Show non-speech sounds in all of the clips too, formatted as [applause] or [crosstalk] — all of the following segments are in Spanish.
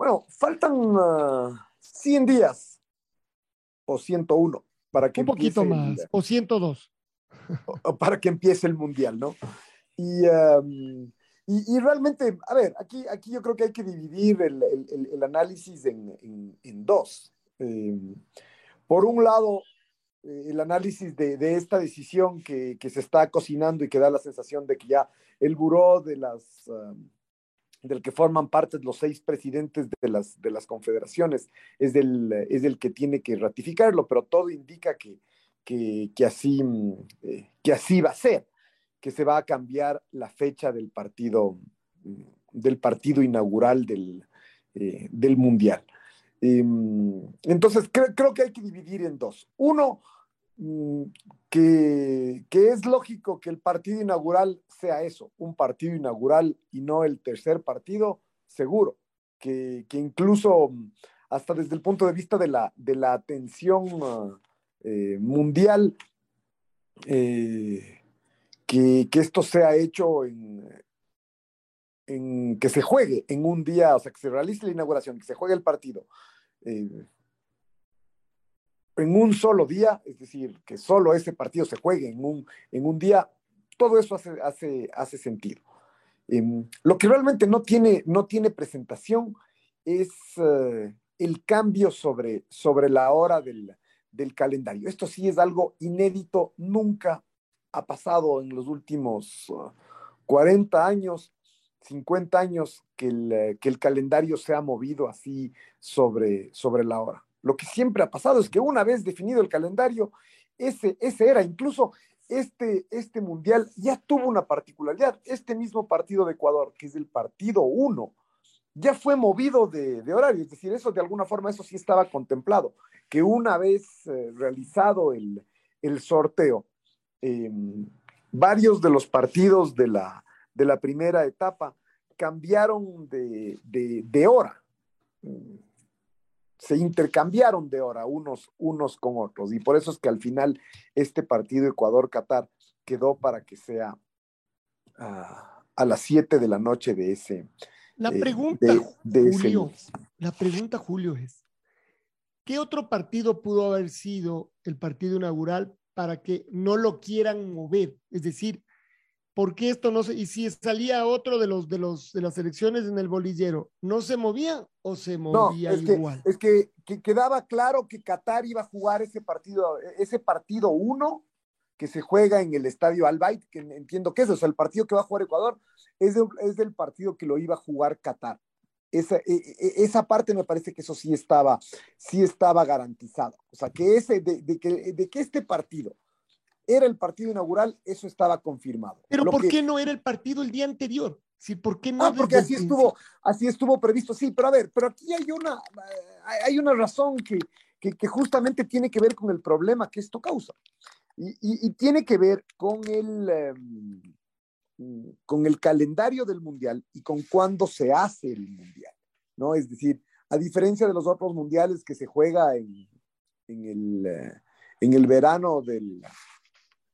bueno, faltan 100 ah, días o 101 para que Un poquito más, o 102. para que empiece el Mundial, ¿no? Y... Y, realmente, a ver, aquí, aquí yo creo que hay que dividir el, el, análisis en, en, dos. Em, por un lado, eh, el análisis de, de esta decisión que, que, se está cocinando y que da la sensación de que ya el buró de las, del que forman parte los seis presidentes de las, de las confederaciones es del, es el que tiene que ratificarlo, pero todo indica que, que, que así, eh, que así va a ser que se va a cambiar la fecha del partido, del partido inaugural del, eh, del Mundial. Em, entonces, creo que hay que dividir en dos. Uno, que, que, es lógico que el partido inaugural sea eso, un partido inaugural y no el tercer partido, seguro, que, que incluso mm, hasta desde el punto de vista de la, de la atención eh, mundial, eh, que, esto sea hecho en, en, que se juegue en un día, o sea, que se realice la inauguración, que se juegue el partido eh, en un solo día, es decir, que solo ese partido se juegue en un, en un día, todo eso hace, hace, hace sentido. Em, lo que realmente no tiene, no tiene presentación es eh, el cambio sobre, sobre la hora del, del calendario. Esto sí es algo inédito, nunca ha pasado en los últimos 40 uh, años, 50 años, que el, que el calendario se ha movido así sobre, sobre la hora. Lo que siempre ha pasado es que una vez definido el calendario, ese, ese era, incluso este, este mundial ya tuvo una particularidad. Este mismo partido de Ecuador, que es el partido 1, ya fue movido de, horario. Es decir, eso de alguna forma, eso sí estaba contemplado, que una vez eh, realizado el, el sorteo, Em, varios de los partidos de la, de la primera etapa cambiaron de, de, hora. Se intercambiaron de hora unos, unos con otros. Y por eso es que al final este partido Ecuador-Qatar quedó para que sea a las 7 de la noche de ese. La eh, pregunta, Julio, la pregunta, Julio, es: ¿qué otro partido pudo haber sido el partido inaugural para que no lo quieran mover. Es decir, ¿por qué esto no se, y si salía otro de los de los de las elecciones en el bolillero, ¿no se movía o se movía igual? es que, quedaba claro que Qatar iba a jugar ese partido, ese partido uno que se juega en el estadio Albayt, que entiendo que es, o sea, el partido que va a jugar Ecuador es, es del partido que lo iba a jugar Qatar. Esa, e, e, esa, parte me parece que eso sí estaba, sí estaba garantizado. O sea, que ese, de, que, de que este partido era el partido inaugural, eso estaba confirmado. Pero ¿por qué no era el partido el día anterior? Sí, ¿por qué no? Ah, porque así estuvo, así estuvo previsto. Sí, pero a ver, pero aquí hay una, hay una razón que, que, justamente tiene que ver con el problema que esto causa. Y, y, tiene que ver con el, em, con el calendario del mundial y con cuándo se hace el mundial, ¿no? Es decir, a diferencia de los otros mundiales que se juega en, en, el, eh, en el, verano del,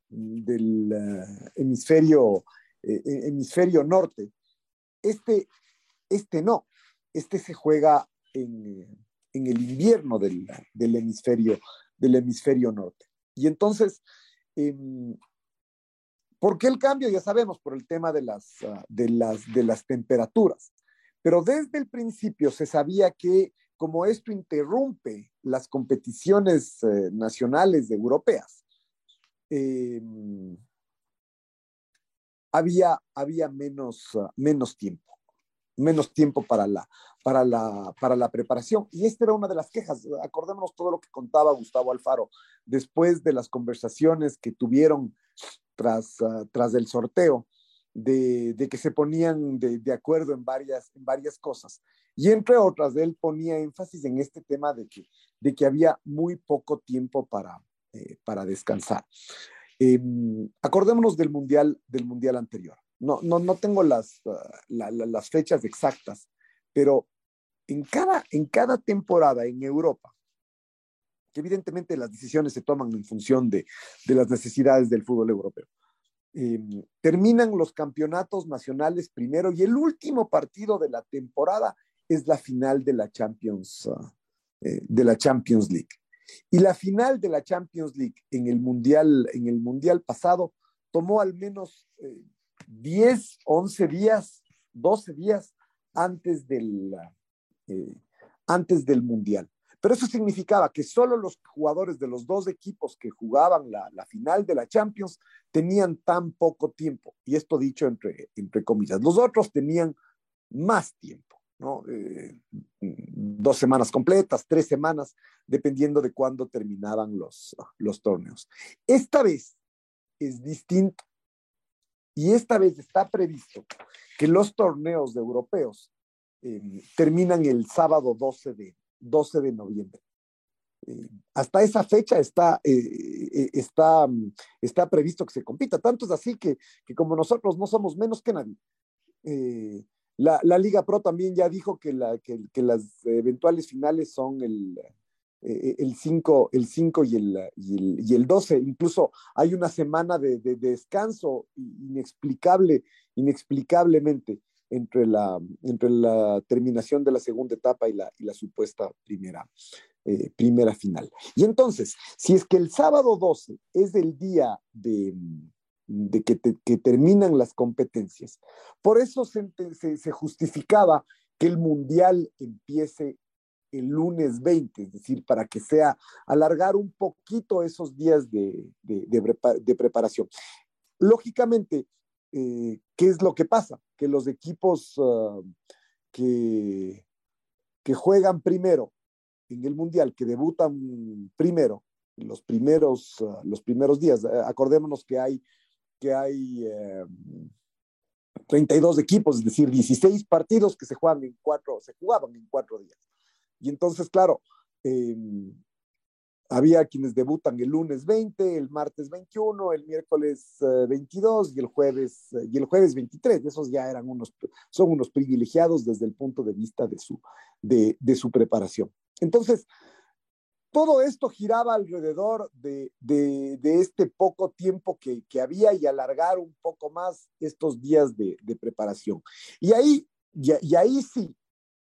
del eh, hemisferio, eh, hemisferio norte, este, este no, este se juega en, en el invierno del, del, hemisferio, del hemisferio norte. Y entonces, em, ¿Por qué el cambio? Ya sabemos, por el tema de las, ah, de las, de las temperaturas. Pero desde el principio se sabía que como esto interrumpe las competiciones eh, nacionales europeas, em, había, había menos, ah, menos tiempo, menos tiempo para la, para, la, para la preparación. Y esta era una de las quejas. Acordémonos todo lo que contaba Gustavo Alfaro después de las conversaciones que tuvieron tras, uh, tras el sorteo. De, de, que se ponían de, de, acuerdo en varias, en varias cosas. Y entre otras, él ponía énfasis en este tema de que, de que había muy poco tiempo para, eh, para descansar. Eh, acordémonos del mundial, del mundial anterior. No, no, no tengo las, uh, la, la, las fechas exactas, pero en cada, en cada temporada en Europa, que evidentemente las decisiones se toman en función de, de las necesidades del fútbol europeo. Eh, terminan los campeonatos nacionales primero y el último partido de la temporada es la final de la Champions, uh, eh, de la Champions League. Y la final de la Champions League en el mundial, en el mundial pasado tomó al menos eh, 10, 11 días, 12 días antes del, eh, antes del mundial. Pero eso significaba que solo los jugadores de los dos equipos que jugaban la, la, final de la Champions tenían tan poco tiempo. Y esto dicho entre, entre comillas. Los otros tenían más tiempo, Eh, dos semanas completas, tres semanas, dependiendo de cuándo terminaban los, los torneos. Esta vez es distinto. Y esta vez está previsto que los torneos europeos eh, terminan el sábado 12 de, 12 de noviembre. Eh, hasta esa fecha está, eh, está, está previsto que se compita. Tanto es así que, que como nosotros no somos menos que nadie. Eh, la, la, Liga Pro también ya dijo que, la, que, las eventuales finales son el, el 5 el cinco y, el, y, el, y el 12. Incluso hay una semana de, de, de descanso inexplicable, inexplicablemente entre la, entre la terminación de la segunda etapa y la, y la supuesta primera, eh, primera final. Y entonces, si es que el sábado 12 es el día de, de que, te, que, terminan las competencias, por eso se, se, justificaba que el mundial empiece el lunes 20, es decir, para que sea alargar un poquito esos días de, de, de preparación. Lógicamente, eh, ¿qué es lo que pasa? Que los equipos uh, que, que juegan primero en el Mundial, que debutan primero, los primeros, uh, los primeros días, uh, acordémonos que hay, que hay eh, 32 equipos, es decir, 16 partidos que se juegan en cuatro, se jugaban en cuatro días. Y entonces, claro, eh, había quienes debutan el lunes 20, el martes 21, el miércoles 22 y el jueves y el jueves 23. Esos ya eran unos, son unos privilegiados desde el punto de vista de su, de su preparación. Entonces, todo esto giraba alrededor de, este poco tiempo que, había y alargar un poco más estos días de, preparación. Y ahí, y, ahí sí,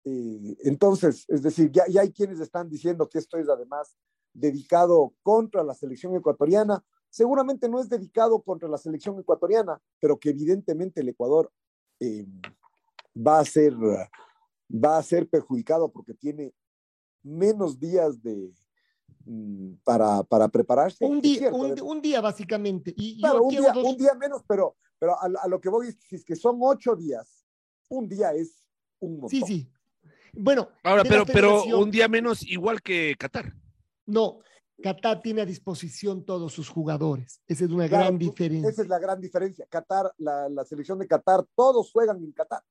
eh, entonces, es decir, ya, hay quienes están diciendo que esto es además dedicado contra la selección ecuatoriana, seguramente no es dedicado contra la selección ecuatoriana, pero que evidentemente el Ecuador eh, va, a ser, va a ser perjudicado porque tiene menos días de, para, para prepararse. Un día, cierto, un, un, día básicamente. Y claro, un día, dos... un día, menos, pero, pero a, a, lo que voy es, es que son ocho días, un día es un montón. Sí, sí. Bueno, ahora, pero, pero un día menos igual que Qatar. No, Qatar tiene a disposición todos sus jugadores. Esa es una claro, gran diferencia. Esa es la gran diferencia. Qatar, la, la selección de Qatar, todos juegan en Qatar.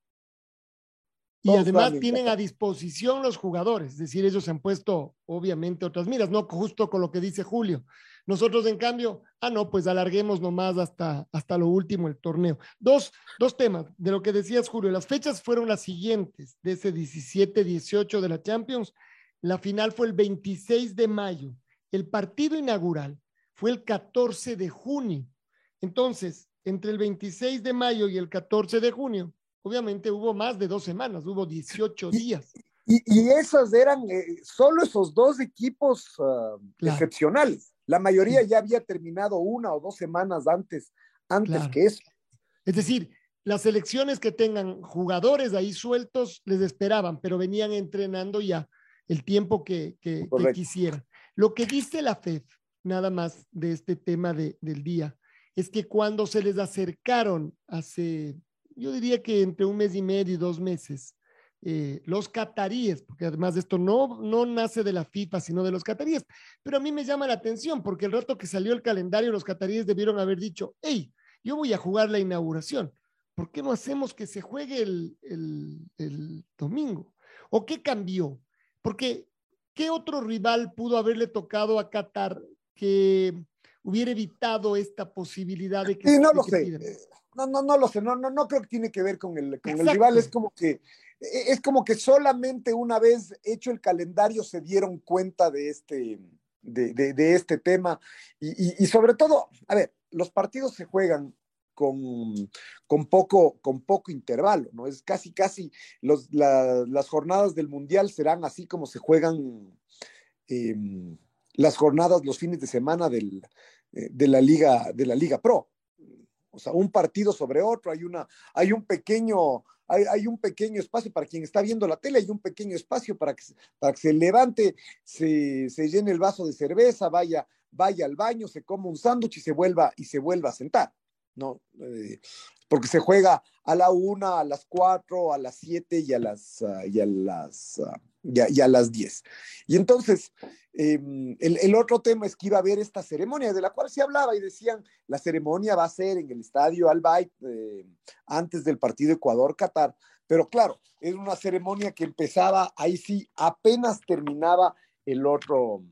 Y todos además tienen a disposición los jugadores, es decir, ellos han puesto obviamente otras miras, no justo con lo que dice Julio. Nosotros, en cambio, ah, no, pues alarguemos nomás hasta, hasta lo último el torneo. Dos, dos temas de lo que decías, Julio. Las fechas fueron las siguientes, de ese 17-18 de la Champions la final fue el 26 de mayo. El partido inaugural fue el 14 de junio. Entonces, entre el 26 de mayo y el 14 de junio, obviamente hubo más de dos semanas, hubo 18 días. Y, y esos eran eh, solo esos dos equipos uh, claro. excepcionales. La mayoría ya había terminado una o dos semanas antes, antes claro. que eso. Es decir, las selecciones que tengan jugadores ahí sueltos les esperaban, pero venían entrenando ya el tiempo que, que, quisieran. Lo que dice la FEF, nada más de este tema de, del día, es que cuando se les acercaron hace, yo diría que entre un mes y medio y dos meses, eh, los cataríes, porque además de esto no, no nace de la FIFA, sino de los cataríes, pero a mí me llama la atención porque el rato que salió el calendario, los cataríes debieron haber dicho, hey, yo voy a jugar la inauguración, ¿por qué no hacemos que se juegue el, el domingo? ¿O qué cambió? Porque, ¿qué otro rival pudo haberle tocado a Qatar que hubiera evitado esta posibilidad de que... Sí, no lo sé. No, no, no lo sé. No, no, no creo que tiene que ver con el, con el rival. Es como que e, es como que solamente una vez hecho el calendario se dieron cuenta de este, de, de, este tema. Y, y, sobre todo, a ver, los partidos se juegan con, con, poco, con poco intervalo, ¿no? Es casi, casi, los, las jornadas del Mundial serán así como se juegan em, las jornadas los fines de semana del, eh, de, la Liga, de la Liga Pro. O sea, un partido sobre otro, hay, una, hay un pequeño... Hay, hay, un pequeño espacio para quien está viendo la tele, hay un pequeño espacio para que, para que se levante, se, se llene el vaso de cerveza, vaya, vaya al baño, se coma un sándwich y se vuelva y se vuelva a sentar. ¿no? Eh, porque se juega a la una, a las cuatro, a las siete y a las, uh, y a las, uh, y, a, las diez. Y entonces, eh, el, el, otro tema es que iba a haber esta ceremonia de la cual se hablaba y decían, la ceremonia va a ser en el estadio Al eh, antes del partido Ecuador-Qatar, pero claro, es una ceremonia que empezaba, ahí sí, apenas terminaba el otro,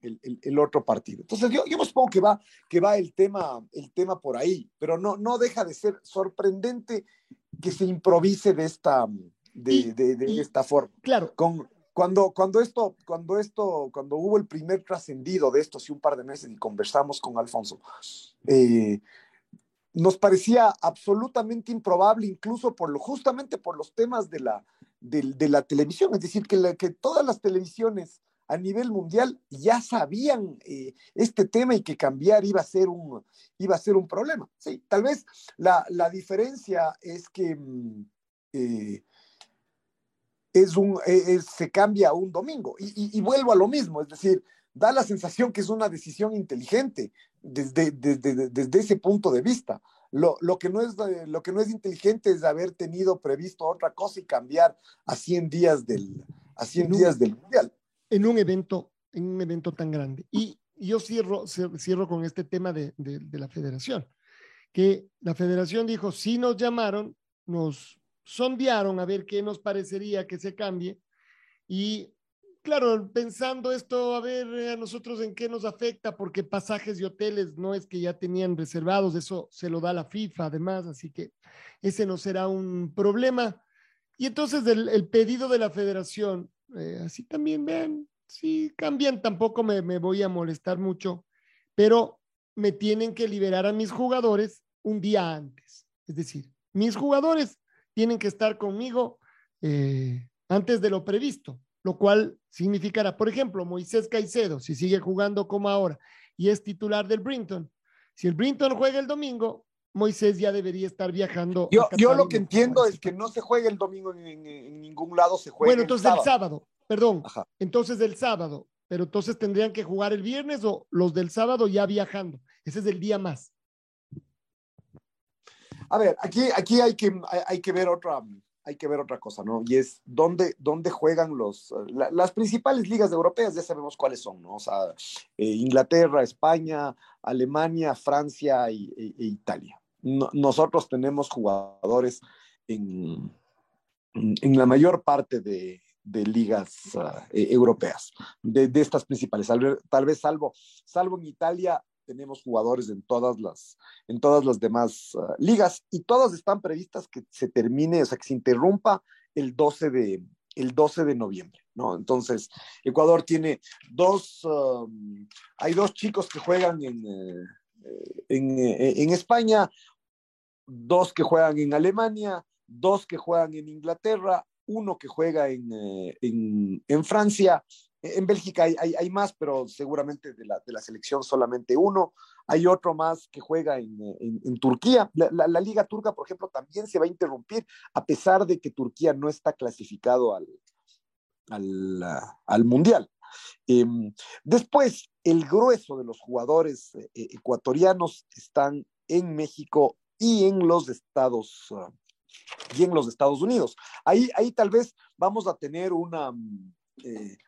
el, otro partido. Entonces yo, yo supongo que va, que va el, tema, el tema por ahí, pero no, no deja de ser sorprendente que se improvise de esta, de, de, esta forma. Claro. Con, cuando, cuando esto, cuando esto, cuando hubo el primer trascendido de esto hace un par de meses y conversamos con Alfonso, eh, nos parecía absolutamente improbable, incluso por lo, justamente por los temas de la, de, la televisión, es decir, que, que todas las televisiones a nivel mundial ya sabían eh, este tema y que cambiar iba a ser un, iba a ser un problema. Sí, tal vez la, diferencia es que mm, eh, es un, e, se cambia a un domingo y, vuelvo a lo mismo, es decir, da la sensación que es una decisión inteligente desde, desde, ese punto de vista. Lo, que no es, lo que no es inteligente es haber tenido previsto otra cosa y cambiar a 100 días del, a 100 días del mundial en un evento, en un evento tan grande. Y yo cierro, cierro con este tema de, de, la federación, que la federación dijo, si nos llamaron, nos sondearon a ver qué nos parecería que se cambie. Y claro, pensando esto, a ver a nosotros en qué nos afecta, porque pasajes y hoteles no es que ya tenían reservados, eso se lo da la FIFA además, así que ese no será un problema. Y entonces el, pedido de la federación eh, así también vean, si cambian tampoco me, me, voy a molestar mucho, pero me tienen que liberar a mis jugadores un día antes. Es decir, mis jugadores tienen que estar conmigo eh, antes de lo previsto, lo cual significará, por ejemplo, Moisés Caicedo, si sigue jugando como ahora y es titular del Brinton, si el Brinton juega el domingo, Moisés ya debería estar viajando. Yo, yo lo que entiendo es que no se juega el domingo en, ningún lado, se juega. Bueno, entonces el sábado, perdón. Entonces el sábado, pero entonces tendrían que jugar el viernes o los del sábado ya viajando. Ese es el día más. A ver, aquí, aquí hay, que, hay, que ver otra, hay que ver otra cosa, ¿no? Y es dónde, dónde juegan los, las principales ligas europeas, ya sabemos cuáles son, ¿no? O sea, eh, Inglaterra, España, Alemania, Francia e, Italia nosotros tenemos jugadores en, en la mayor parte de, de ligas e, europeas, de, de, estas principales. Tal vez, salvo, salvo en Italia, tenemos jugadores en todas las, en todas las demás uh, ligas y todas están previstas que se termine, o sea, que se interrumpa el 12 de, el 12 de noviembre, ¿no? Entonces, Ecuador tiene dos, um, hay dos chicos que juegan en, eh, en, en, España, dos que juegan en Alemania, dos que juegan en Inglaterra, uno que juega en, eh, en, Francia. En Bélgica hay, más, pero seguramente de la, de la, selección solamente uno. Hay otro más que juega en, en Turquía. La, la, liga turca, por ejemplo, también se va a interrumpir, a pesar de que Turquía no está clasificado al, al, Mundial. Em, después, el grueso de los jugadores eh, ecuatorianos están en México y en los Estados uh, y en los Estados Unidos. Ahí, ahí tal vez vamos a tener una, mm, eh, eh,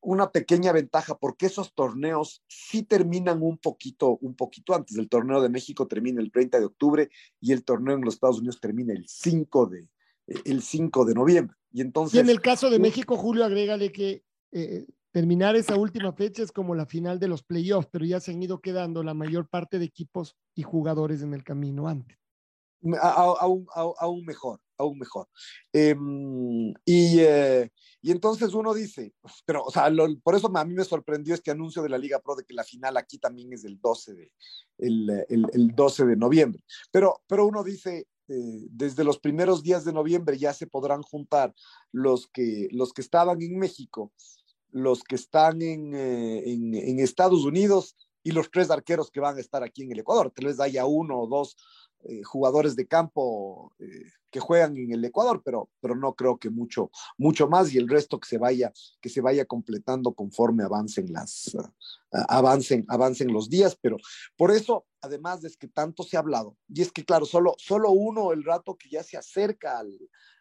una pequeña ventaja porque esos torneos sí terminan un poquito, un poquito antes. El torneo de México termina el 30 de octubre y el torneo en los Estados Unidos termina el 5 de, el 5 de noviembre. Y entonces. en el caso de México, Julio, agrégale que eh, terminar esa última fecha es como la final de los playoffs, pero ya se han ido quedando la mayor parte de equipos y jugadores en el camino antes. Aún, aún mejor, aún mejor. Em, y, eh, y, entonces uno dice, pero, o sea, por eso a mí me sorprendió este anuncio de la Liga Pro de que la final aquí también es el 12 de, el, el, el 12 de noviembre. Pero, pero uno dice, eh, desde los primeros días de noviembre ya se podrán juntar los que, los que estaban en México, los que están en, eh, en, en Estados Unidos y los tres arqueros que van a estar aquí en el Ecuador. Tal vez haya uno o dos eh, jugadores de campo eh, que juegan en el Ecuador, pero, pero no creo que mucho, mucho más y el resto que se vaya, que se vaya completando conforme avancen las, uh, avancen, avancen los días, pero por eso, además de que tanto se ha hablado, y es que claro, solo, solo uno el rato que ya se acerca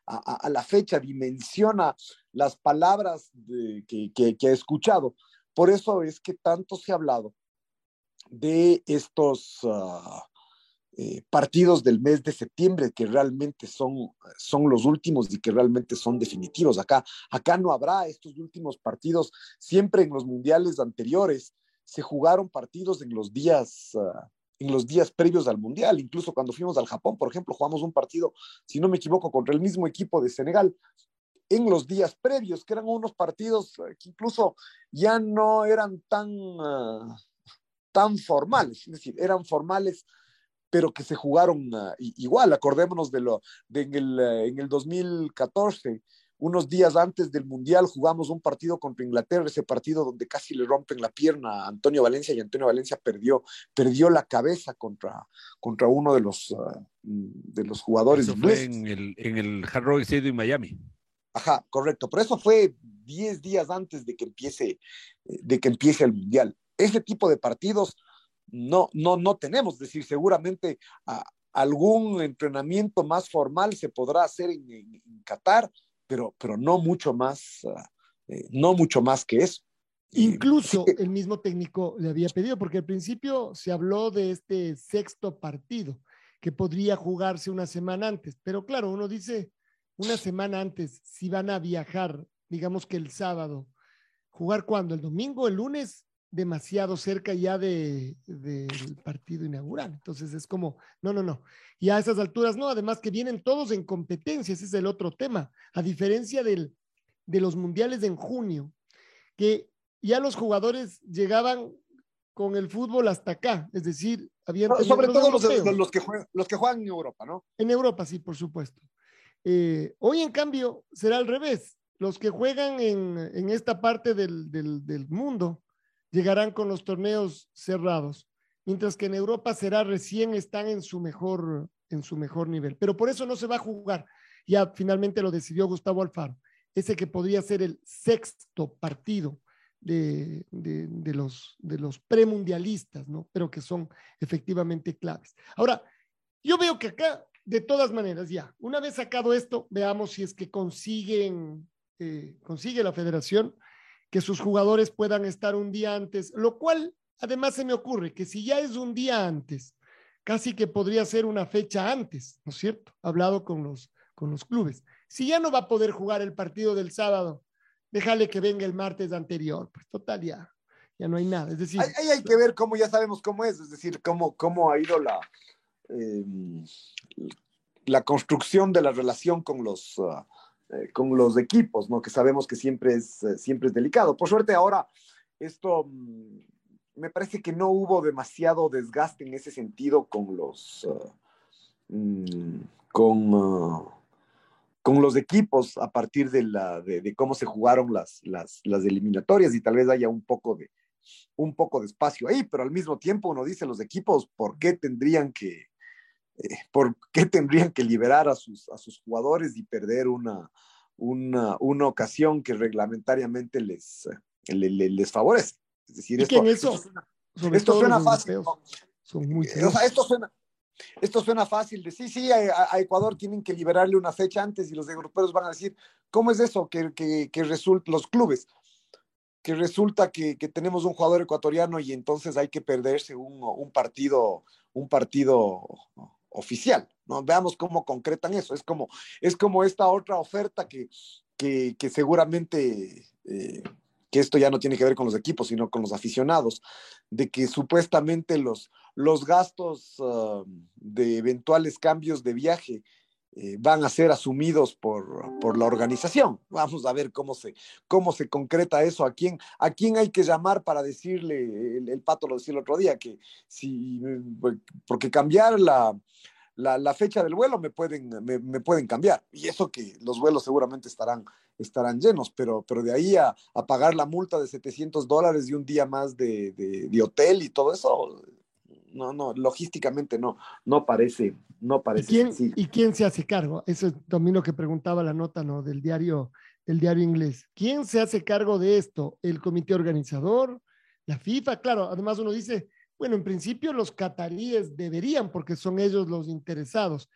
a, la fecha dimensiona las palabras que, que, ha escuchado. Por eso es que tanto se ha hablado de estos uh, eh, partidos del mes de septiembre que realmente son, son los últimos y que realmente son definitivos. Acá, acá no habrá estos últimos partidos. Siempre en los mundiales anteriores se jugaron partidos en los días, uh, en los días previos al mundial. Incluso cuando fuimos al Japón, por ejemplo, jugamos un partido, si no me equivoco, contra el mismo equipo de Senegal en los días previos, que eran unos partidos que incluso ya no eran tan, uh, tan formales, es decir, eran formales pero que se jugaron uh, igual. Acordémonos de lo de en, el, uh, en el 2014, unos días antes del Mundial, jugamos un partido contra Inglaterra, ese partido donde casi le rompen la pierna a Antonio Valencia y Antonio Valencia perdió, perdió la cabeza contra, contra uno de los, uh, de los jugadores. Eso fue en el, en el Hard Rock Stadium en Miami. Ajá, correcto, pero eso fue 10 días antes de que empiece, de que empiece el Mundial. Ese tipo de partidos no, no, no tenemos. Es decir, seguramente a, algún entrenamiento más formal se podrá hacer en, en, en Qatar, pero, pero no mucho más, uh, eh, no mucho más que eso. Incluso el mismo técnico le había pedido, porque al principio se habló de este sexto partido que podría jugarse una semana antes, pero claro, uno dice una semana antes, si van a viajar, digamos que el sábado, jugar cuando, el domingo, el lunes, demasiado cerca ya del de, de partido inaugural. Entonces es como, no, no, no. Y a esas alturas no, además que vienen todos en competencia, ese es el otro tema. A diferencia del, de los mundiales en junio, que ya los jugadores llegaban con el fútbol hasta acá, es decir, habían... No, sobre todo los, que juegan, los que juegan en Europa, ¿no? En Europa, sí, por supuesto. Eh, hoy, en cambio, será al revés. Los que juegan en, en esta parte del, del, del mundo, llegarán con los torneos cerrados, mientras que en Europa será recién están en su mejor en su mejor nivel. Pero por eso no se va a jugar. Ya finalmente lo decidió Gustavo Alfaro. Ese que podría ser el sexto partido de, de, los, de los premundialistas, ¿no? Pero que son efectivamente claves. Ahora, yo veo que acá, de todas maneras, ya, una vez sacado esto, veamos si es que consiguen, eh, consigue la federación que sus jugadores puedan estar un día antes, lo cual además se me ocurre que si ya es un día antes, casi que podría ser una fecha antes, ¿no es cierto? Hablado con los, con los clubes. Si ya no va a poder jugar el partido del sábado, déjale que venga el martes anterior, pues total ya, ya no hay nada. Es decir, ahí hay que ver cómo ya sabemos cómo es, es decir, cómo, cómo ha ido la, eh, la construcción de la relación con los, uh, eh, con los equipos, ¿no? Que sabemos que siempre es, eh, siempre es delicado. Por suerte ahora esto mm, me parece que no hubo demasiado desgaste en ese sentido con los uh, mm, con, con los equipos a partir de, la, de, de cómo se jugaron las, las, las, eliminatorias y tal vez haya un poco de un poco de espacio ahí, pero al mismo tiempo uno dice los equipos, ¿por qué tendrían que, eh, ¿por qué tendrían que liberar a sus, a sus jugadores y perder una, una, una ocasión que reglamentariamente les, les favorece. Es decir, esto, eso, esto suena, fácil. Son muy o sea, esto suena, esto suena fácil de sí, sí, a, Ecuador tienen que liberarle una fecha antes y los europeos van a decir, ¿cómo es eso que, que, que resulta los clubes? Que resulta que, que, tenemos un jugador ecuatoriano y entonces hay que perderse un, un partido, un partido oficial. ¿no? Veamos cómo concretan eso. Es como, es como esta otra oferta que, que, que seguramente eh, que esto ya no tiene que ver con los equipos, sino con los aficionados, de que supuestamente los, los gastos ah, de eventuales cambios de viaje eh, van a ser asumidos por, por, la organización. Vamos a ver cómo se, cómo se concreta eso, a quién, a quién hay que llamar para decirle, el, pato lo decía el otro día, que si, porque cambiar la, la, fecha del vuelo me pueden, me, pueden cambiar. Y eso que los vuelos seguramente estarán, estarán llenos, pero, pero de ahí a, pagar la multa de 700 dólares y un día más de, de, hotel y todo eso, no, no, logísticamente no, no parece, no parece. ¿Y quién, ¿Y quién se hace cargo? Eso es también lo que preguntaba la nota, ¿no? Del diario, del diario inglés. ¿Quién se hace cargo de esto? ¿El comité organizador? ¿La FIFA? Claro, además uno dice, bueno, en principio los cataríes deberían, porque son ellos los interesados,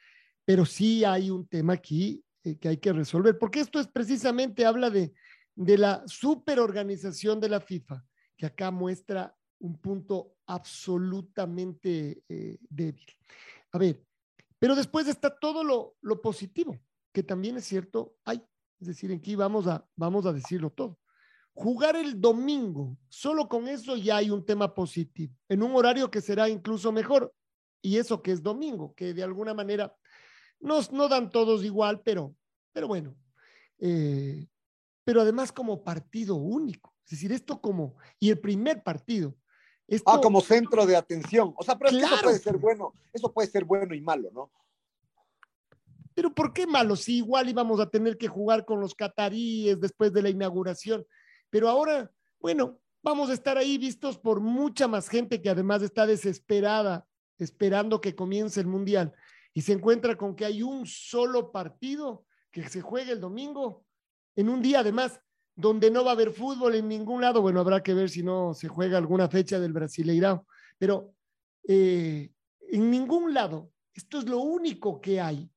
pero sí hay un tema aquí eh, que hay que resolver, porque esto es precisamente, habla de, de la superorganización de la FIFA, que acá muestra un punto absolutamente eh, débil. A ver, pero después está todo lo, lo, positivo, que también es cierto, hay, es decir, aquí vamos a, vamos a decirlo todo. Jugar el domingo, solo con eso ya hay un tema positivo, en un horario que será incluso mejor. Y eso que es domingo, que de alguna manera nos, no dan todos igual, pero, pero bueno. Eh, pero además como partido único. Es decir, esto como, y el primer partido. Ah, como centro de atención. O sea, pero eso puede ser bueno, eso puede ser bueno y malo, ¿no? Pero ¿por qué malo? Si igual íbamos a tener que jugar con los cataríes después de la inauguración. Pero ahora, bueno, vamos a estar ahí vistos por mucha más gente que además está desesperada, esperando que comience el Mundial. Y se encuentra con que hay un solo partido que se juegue el domingo, en un día además donde no va a haber fútbol en ningún lado. Bueno, habrá que ver si no se juega alguna fecha del Brasileirao, pero eh, en ningún lado, esto es lo único que hay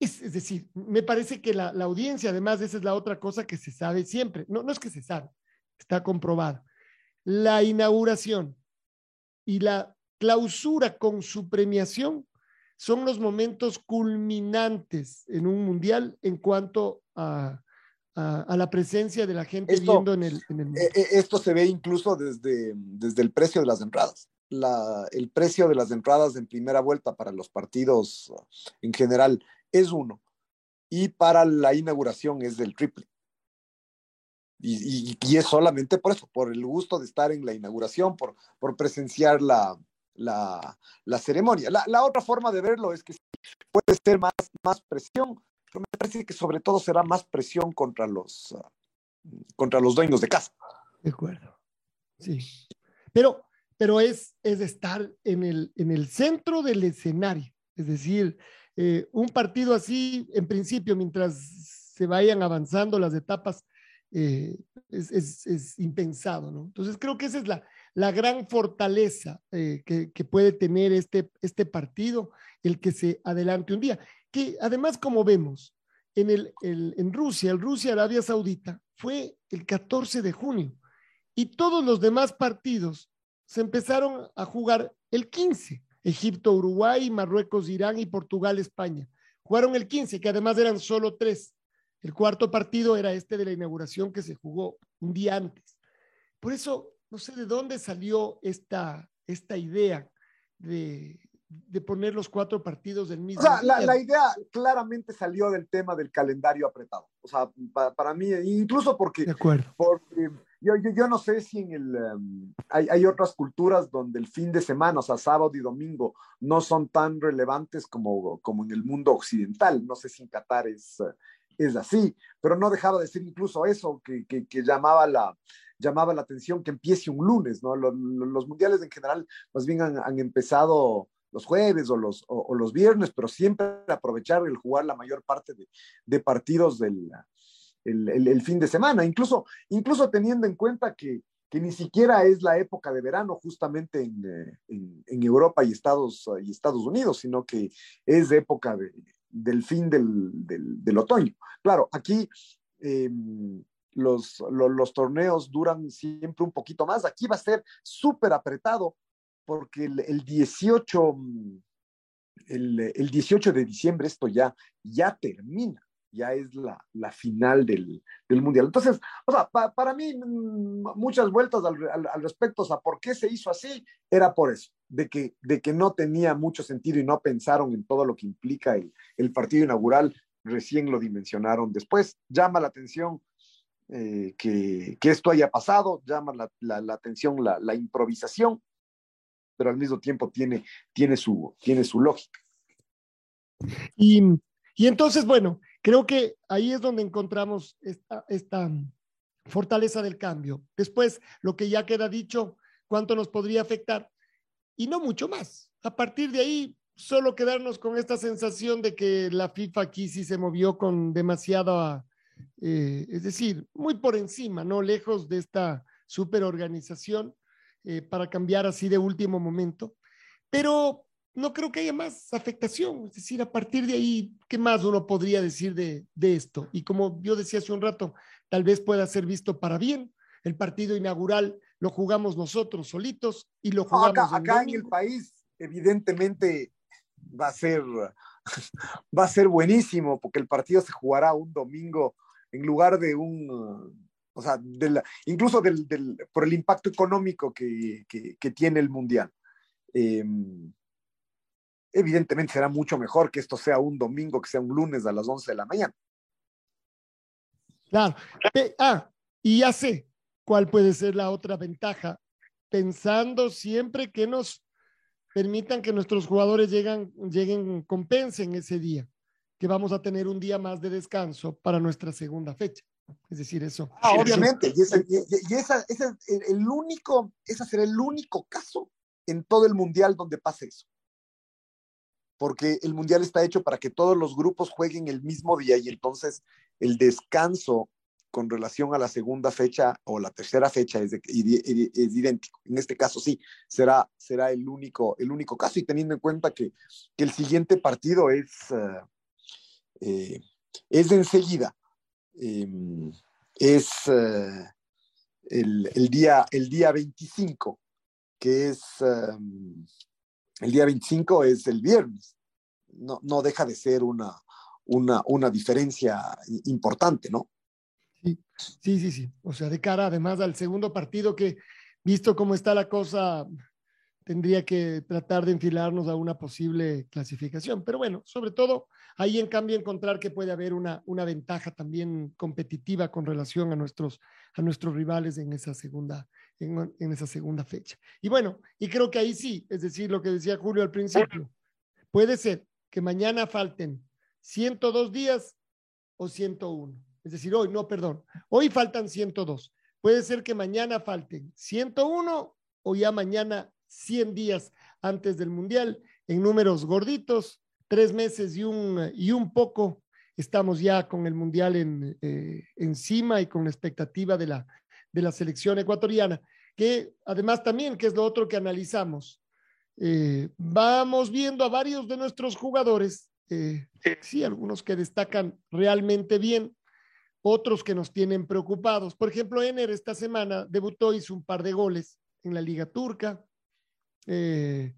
es, decir, me parece que la, audiencia, además, esa es la otra cosa que se sabe siempre. No, no es que se sabe, está comprobado. La inauguración y la clausura con su premiación son los momentos culminantes en un mundial en cuanto a, la presencia de la gente viendo en el, en e, e, Esto se ve incluso desde, desde el precio de las entradas. el precio de las entradas en primera vuelta para los partidos en general es uno. Y para la inauguración es del triple. Y, y, es solamente por eso, por el gusto de estar en la inauguración, por, por presenciar la, la, la ceremonia. La, la, otra forma de verlo es que puede ser más, más presión, pero me parece que sobre todo será más presión contra los, uh, contra los dueños de casa. De acuerdo. Sí. Pero, pero es, es estar en el, en el centro del escenario. Es decir, eh, un partido así, en principio, mientras se vayan avanzando las etapas, eh, es, impensado, ¿no? Entonces creo que esa es la, la gran fortaleza eh, que, puede tener este, este partido, el que se adelante un día. Que además, como vemos, en, el, en Rusia, el Rusia-Arabia Saudita, fue el 14 de junio y todos los demás partidos se empezaron a jugar el 15. Egipto, Uruguay, Marruecos, Irán y Portugal, España. Jugaron el 15, que además eran solo tres. El cuarto partido era este de la inauguración que se jugó un día antes. Por eso, no sé de dónde salió esta, esta idea de, poner los cuatro partidos del mismo. O sea, la, idea claramente salió del tema del calendario apretado. O sea, para, mí, incluso porque, de acuerdo. porque yo, yo, no sé si en el, em, hay, hay, otras culturas donde el fin de semana, o sea, sábado y domingo, no son tan relevantes como, como en el mundo occidental. No sé si en Qatar es, es así, pero no dejaba de ser incluso eso que, que, que llamaba, la, llamaba la atención que empiece un lunes, ¿no? Los, los, mundiales en general más bien han, han empezado los jueves o los, o, los viernes, pero siempre aprovechar el jugar la mayor parte de, partidos del el, fin de semana, incluso, incluso teniendo en cuenta que, que ni siquiera es la época de verano justamente en, eh, en, Europa y Estados, y Estados Unidos, sino que es época de, del fin del, del, otoño. Claro, aquí em, los, los, torneos duran siempre un poquito más. Aquí va a ser súper apretado porque el, el 18, el, el, 18 de diciembre esto ya, ya termina ya es la, la final del, del, Mundial. Entonces, o sea, para mí, mm, muchas vueltas al, al, respecto, o sea, ¿por qué se hizo así? Era por eso, de que, de que no tenía mucho sentido y no pensaron en todo lo que implica el, el partido inaugural, recién lo dimensionaron después. Llama la atención eh, que, que, esto haya pasado, llama la, la, atención la, improvisación, pero al mismo tiempo tiene, tiene, su, tiene su lógica. Y, y entonces, bueno, Creo que ahí es donde encontramos esta, esta fortaleza del cambio. Después, lo que ya queda dicho, cuánto nos podría afectar y no mucho más. A partir de ahí, solo quedarnos con esta sensación de que la FIFA aquí sí se movió con demasiada, eh, es decir, muy por encima, ¿no? Lejos de esta superorganización eh, para cambiar así de último momento. Pero no creo que haya más afectación. Es decir, a partir de ahí, ¿qué más uno podría decir de, esto? Y como yo decía hace un rato, tal vez pueda ser visto para bien. El partido inaugural lo jugamos nosotros solitos y lo jugamos. acá, acá en el país, evidentemente, va a ser [laughs] va a ser buenísimo porque el partido se jugará un domingo en lugar de un o sea, incluso del, por el impacto económico que, tiene el mundial. Em, evidentemente será mucho mejor que esto sea un domingo, que sea un lunes a las 11 de la mañana. Claro. Ah, y ya sé cuál puede ser la otra ventaja, pensando siempre que nos permitan que nuestros jugadores lleguen, lleguen, compensen ese día, que vamos a tener un día más de descanso para nuestra segunda fecha. Es decir, eso. Ah, obviamente, y, ese, y, esa, ese, el único, ese será el único caso en todo el mundial donde pase eso porque el mundial está hecho para que todos los grupos jueguen el mismo día y entonces el descanso con relación a la segunda fecha o la tercera fecha es, es idéntico. En este caso sí, será, será el, único, el único caso y teniendo en cuenta que, que el siguiente partido es, uh, eh, es enseguida. Eh, es uh, el, el, día, el día 25, que es... Um, el día 25 es el viernes. No, no deja de ser una, una, una diferencia importante, ¿no? Sí, sí, sí, sí. O sea, de cara además al segundo partido que, visto cómo está la cosa, tendría que tratar de enfilarnos a una posible clasificación. Pero bueno, sobre todo ahí en cambio encontrar que puede haber una, una ventaja también competitiva con relación a nuestros, a nuestros rivales en esa segunda, en, en esa segunda fecha. Y bueno, y creo que ahí sí, es decir, lo que decía Julio al principio, puede ser que mañana falten 102 días o 101. Es decir, hoy, no, perdón, hoy faltan 102. Puede ser que mañana falten 101 o ya mañana 100 días antes del Mundial, en números gorditos, tres meses y un, y un poco, estamos ya con el Mundial en, eh, encima y con la expectativa de la, de la selección ecuatoriana, que además también, que es lo otro que analizamos, eh, vamos viendo a varios de nuestros jugadores, eh, sí, algunos que destacan realmente bien, otros que nos tienen preocupados. Por ejemplo, Ener esta semana debutó, hizo un par de goles en la Liga Turca. Eh,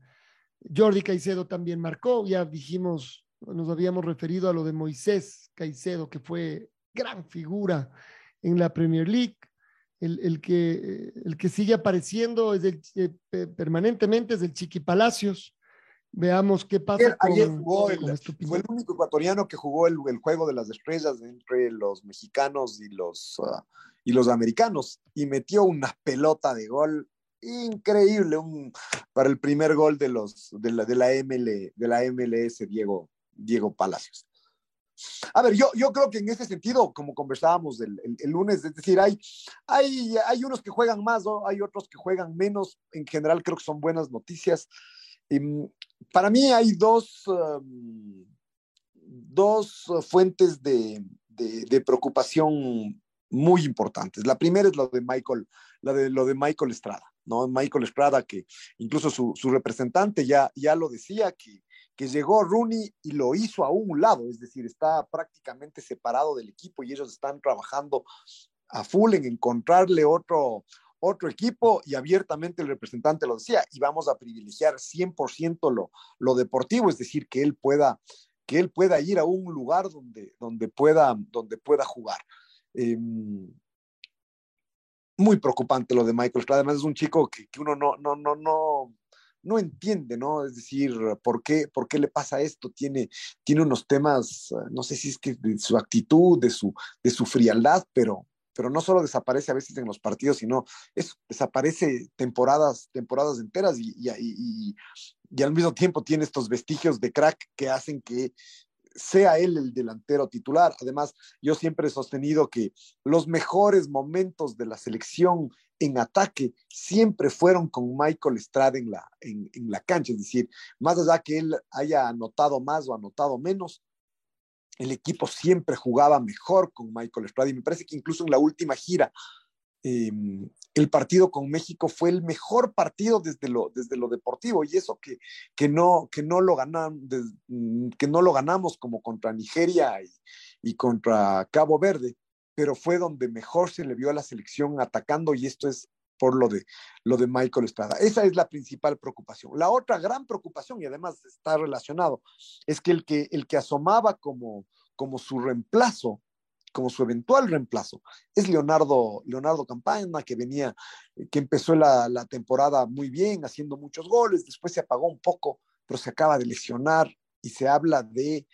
Jordi Caicedo también marcó, ya dijimos, nos habíamos referido a lo de Moisés Caicedo, que fue gran figura en la Premier League. El, que, el que sigue apareciendo es el, eh, permanentemente es el Chiqui Palacios. Veamos qué pasa. Ayer, jugó fue el único ecuatoriano que jugó el, juego de las estrellas entre los mexicanos y los, ah, y los americanos y metió una pelota de gol increíble un, para el primer gol de, los, de, la, de, la ML, de la MLS, Diego, Diego Palacios. A ver, yo, yo creo que en ese sentido, como conversábamos el, el, lunes, es decir, hay, hay, hay unos que juegan más, ¿no? hay otros que juegan menos. En general, creo que son buenas noticias. Em, para mí hay dos, um, dos fuentes de, de, preocupación muy importantes. La primera es lo de Michael, la de, lo de Michael Estrada, ¿no? Michael Estrada, que incluso su, su representante ya, ya lo decía, que, que llegó Rooney y lo hizo a un lado, es decir, está prácticamente separado del equipo y ellos están trabajando a full en encontrarle otro, otro equipo y abiertamente el representante lo decía, y vamos a privilegiar 100% lo, lo deportivo, es decir, que él pueda que él pueda ir a un lugar donde, donde, pueda, donde pueda jugar. Em, muy preocupante lo de Michael Además es un chico que, que, uno no, no, no, no, no entiende, ¿no? Es decir, ¿por qué, por qué le pasa esto? Tiene, tiene unos temas, no sé si es que de su actitud, de su, de su frialdad, pero, pero no solo desaparece a veces en los partidos, sino eso, desaparece temporadas, temporadas enteras y, y, y, al mismo tiempo tiene estos vestigios de crack que hacen que sea él el delantero titular. Además, yo siempre he sostenido que los mejores momentos de la selección en ataque siempre fueron con Michael Estrada en la, en, en la cancha, es decir, más allá que él haya anotado más o anotado menos, el equipo siempre jugaba mejor con Michael Estrada y me parece que incluso en la última gira em, el partido con México fue el mejor partido desde lo, desde lo deportivo y eso que, que, no, que, no lo ganamos, mm, que no lo ganamos como contra Nigeria y, y, contra Cabo Verde, pero fue donde mejor se le vio a la selección atacando y esto es por lo de, lo de Michael Estrada. Esa es la principal preocupación. La otra gran preocupación, y además está relacionado, es que el que, el que asomaba como, como su reemplazo, como su eventual reemplazo, es Leonardo, Leonardo Campana, que venía, que empezó la, temporada muy bien, haciendo muchos goles, después se apagó un poco, pero se acaba de lesionar y se habla de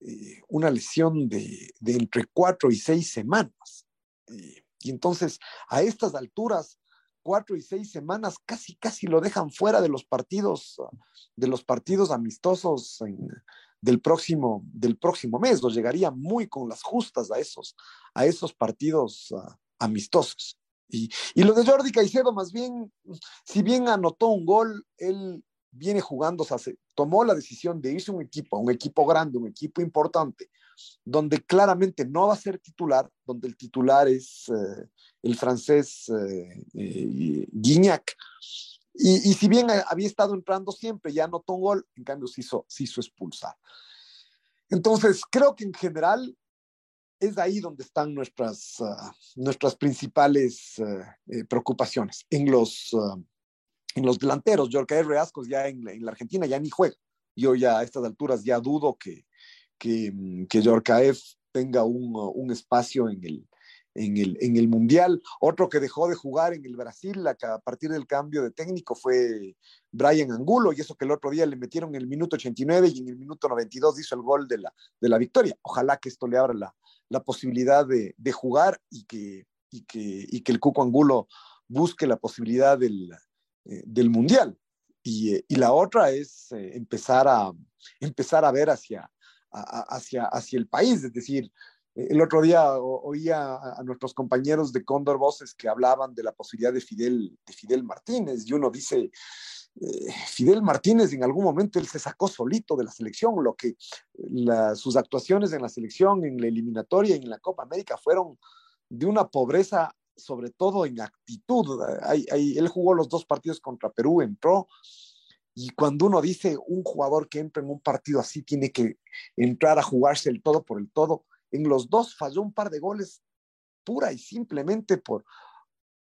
eh, una lesión de, de, entre cuatro y seis semanas. Eh, y entonces, a estas alturas, cuatro y seis semanas, casi, casi lo dejan fuera de los partidos, de los partidos amistosos del, próximo, del próximo mes. Lo llegaría muy con las justas a esos, a esos partidos uh, amistosos. Y, y, lo de Jordi Caicedo, más bien, si bien anotó un gol, él viene jugando, o sea, tomó la decisión de irse a un equipo, un equipo grande, un equipo importante, donde claramente no va a ser titular, donde el titular es eh, el francés eh, eh, Guignac. Y, y, si bien había estado entrando siempre, ya anotó un gol, en cambio se hizo, se hizo expulsar. Entonces, creo que en general es ahí donde están nuestras, uh, nuestras principales uh, preocupaciones, en los, uh, en los delanteros. Jorge Reascos ya en, en, la Argentina ya ni juega. Yo ya a estas alturas ya dudo que, que, que Yorkaev tenga un, un espacio en el, en el, en el Mundial. Otro que dejó de jugar en el Brasil a, partir del cambio de técnico fue Brian Angulo, y eso que el otro día le metieron en el minuto 89 y en el minuto 92 hizo el gol de la, de la victoria. Ojalá que esto le abra la, la posibilidad de, de, jugar y que, y, que, y que el Cuco Angulo busque la posibilidad del, eh, del Mundial. Y, y, la otra es eh, empezar, a, empezar a ver hacia, hacia, hacia el país, es decir, el otro día oía a, nuestros compañeros de Cóndor Voces que hablaban de la posibilidad de Fidel, de Fidel Martínez y uno dice, eh, Fidel Martínez en algún momento él se sacó solito de la selección, lo que sus actuaciones en la selección, en la eliminatoria y en la Copa América fueron de una pobreza, sobre todo en actitud. Él jugó los dos partidos contra Perú, entró, y cuando uno dice un jugador que entra en un partido así tiene que entrar a jugarse el todo por el todo, en los dos falló un par de goles pura y simplemente por,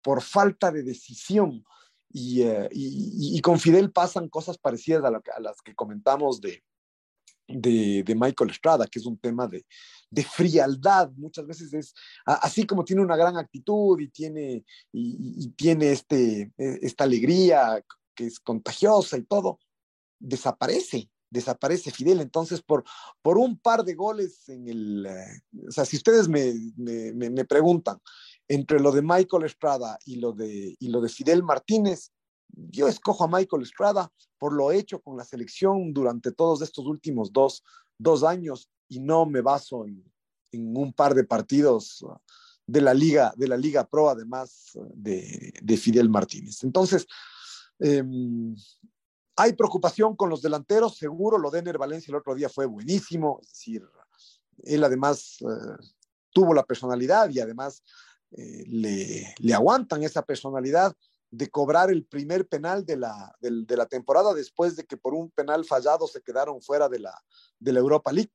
por falta de decisión. Y, y, con Fidel pasan cosas parecidas a, las que comentamos de, de, Michael Estrada, que es un tema de, de frialdad. Muchas veces es así como tiene una gran actitud y tiene, y tiene este, e, esta alegría que es contagiosa y todo, desaparece desaparece Fidel. Entonces, por, por un par de goles en el, eh, o sea, si ustedes me, me, me, preguntan entre lo de Michael Estrada y lo de, y lo de Fidel Martínez, yo escojo a Michael Estrada por lo hecho con la selección durante todos estos últimos dos, dos años y no me baso en, en, un par de partidos de la Liga, de la Liga Pro, además de, de Fidel Martínez. Entonces, eh, hay preocupación con los delanteros, seguro. Lo de Ener Valencia el otro día fue buenísimo. Es decir, él además eh, tuvo la personalidad y además eh, le, aguantan esa personalidad de cobrar el primer penal de la, temporada después de que por un penal fallado se quedaron fuera de la, Europa League.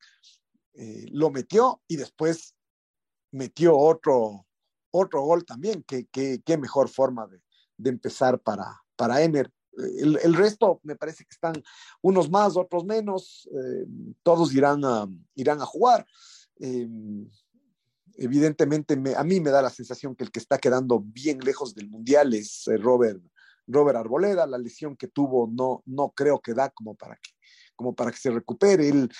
Eh, lo metió y después metió otro, otro gol también. Qué mejor forma de, de, empezar para, para Ener. El, resto me parece que están unos más, otros menos. Eh, todos irán a, irán a jugar. Eh, evidentemente me, a mí me da la sensación que el que está quedando bien lejos del mundial es eh, Robert, Robert Arboleda. La lesión que tuvo no, no creo que da como para que, como para que se recupere. Él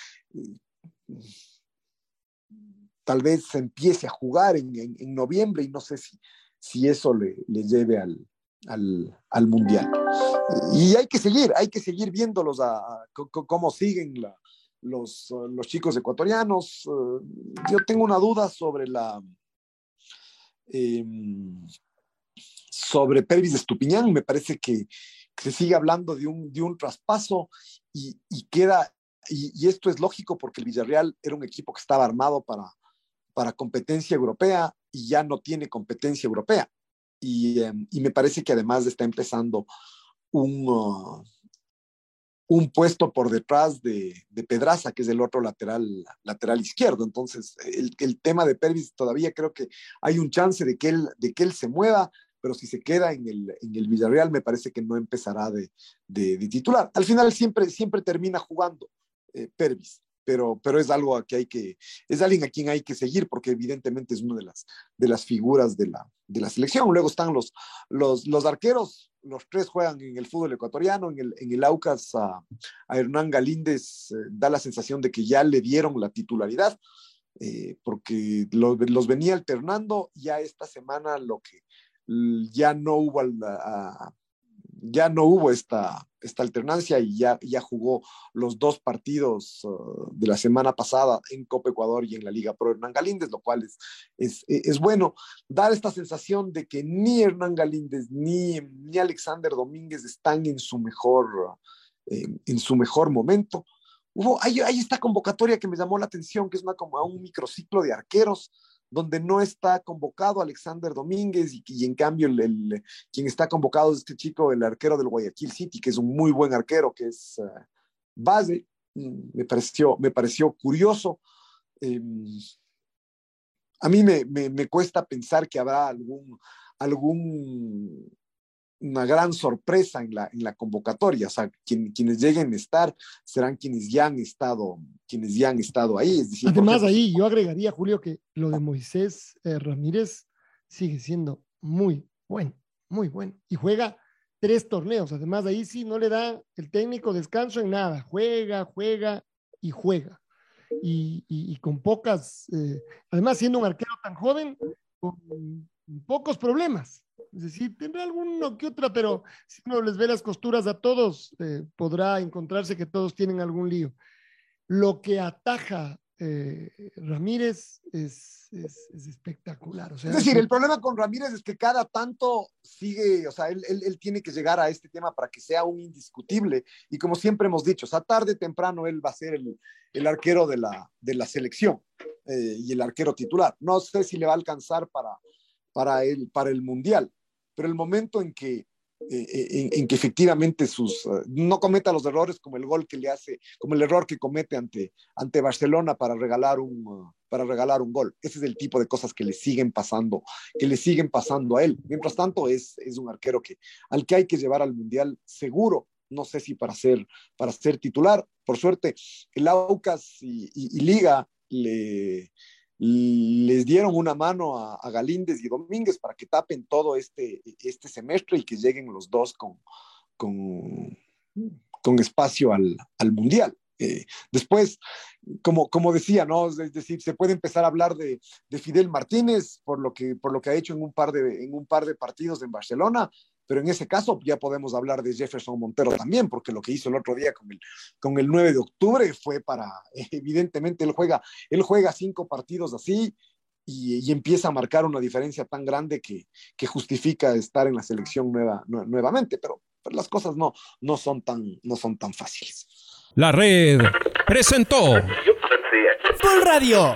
tal vez se empiece a jugar en, en, en, noviembre y no sé si, si eso le, le lleve al, al, al, mundial. Y hay que seguir, hay que seguir viéndolos a, cómo siguen los, los, chicos ecuatorianos. Uh, yo tengo una duda sobre la eh, sobre Pervis Estupiñán. Me parece que, se sigue hablando de un, de un traspaso y, y queda, y, y, esto es lógico porque el Villarreal era un equipo que estaba armado para, para competencia europea y ya no tiene competencia europea. Y, eh, y me parece que además está empezando un, uh, un puesto por detrás de, de, Pedraza, que es el otro lateral, lateral izquierdo. Entonces, el, el, tema de Pervis todavía creo que hay un chance de que él, de que él se mueva, pero si se queda en el, en el Villarreal, me parece que no empezará de, de, de titular. Al final siempre, siempre termina jugando eh, Pervis. Pero, pero es algo a que hay que, es alguien a quien hay que seguir porque evidentemente es una de las, de las figuras de la, de la selección. Luego están los, los, los arqueros, los tres juegan en el fútbol ecuatoriano, en el, en el Aucas a, Hernán Galíndez eh, da la sensación de que ya le dieron la titularidad, eh, porque lo, los venía alternando, ya esta semana lo que ya no hubo a, ya no hubo esta, esta alternancia y ya, ya jugó los dos partidos uh, de la semana pasada en Copa Ecuador y en la Liga Pro Hernán Galíndez, lo cual es, es, es bueno. Dar esta sensación de que ni Hernán Galíndez ni, ni Alexander Domínguez están en su mejor, eh, en su mejor momento. Hubo, hay, hay esta convocatoria que me llamó la atención, que es una, como un microciclo de arqueros donde no está convocado Alexander Domínguez y, en cambio el, quien está convocado es este chico, el arquero del Guayaquil City, que es un muy buen arquero, que es uh, base. Me pareció, me pareció curioso. Eh, a mí me, me, me, cuesta pensar que habrá algún, algún una gran sorpresa en la, en la convocatoria. O sea, quien, quienes lleguen a estar serán quienes ya han estado, quienes ya han estado ahí. Es decir, Además, porque... ahí yo agregaría, Julio, que lo de Moisés eh, Ramírez sigue siendo muy bueno, muy bueno. Y juega tres torneos. Además, ahí sí no le da el técnico descanso en nada. Juega, juega y juega. Y, y, y con pocas, eh, además siendo un arquero tan joven, con pocos problemas. Es decir, tendrá alguno que otra, pero si uno les ve las costuras a todos, eh, podrá encontrarse que todos tienen algún lío. Lo que ataja eh, Ramírez es, es, es espectacular. O sea, es decir, el problema con Ramírez es que cada tanto sigue, o sea, él, él, él, tiene que llegar a este tema para que sea un indiscutible. Y como siempre hemos dicho, o sea, tarde o temprano él va a ser el, el arquero de la, de la selección eh, y el arquero titular. No sé si le va a alcanzar para, para, el, para el Mundial pero el momento en que, eh, en, en, que efectivamente sus, uh, no cometa los errores como el gol que le hace, como el error que comete ante, ante Barcelona para regalar, un, para regalar un gol. Ese es el tipo de cosas que le siguen pasando, que le siguen pasando a él. Mientras tanto, es, es un arquero que, al que hay que llevar al Mundial seguro. No sé si para ser, para ser titular. Por suerte, el Aucas y, y, y Liga le, les dieron una mano a, a, Galíndez y Domínguez para que tapen todo este, este semestre y que lleguen los dos con, con, con espacio al, al Mundial. Eh, después, como, como decía, ¿no? Es decir, se puede empezar a hablar de, de, Fidel Martínez por lo, que, por lo que ha hecho en un, par de, en un par de partidos en Barcelona, pero en ese caso ya podemos hablar de Jefferson Montero también, porque lo que hizo el otro día con el, con el 9 de octubre fue para, [laughs] evidentemente, él juega, él juega cinco partidos así y, y empieza a marcar una diferencia tan grande que, que, justifica estar en la selección nueva, nuevamente, pero pero las cosas no, no, son tan, no son tan fáciles. La red presentó Full Radio.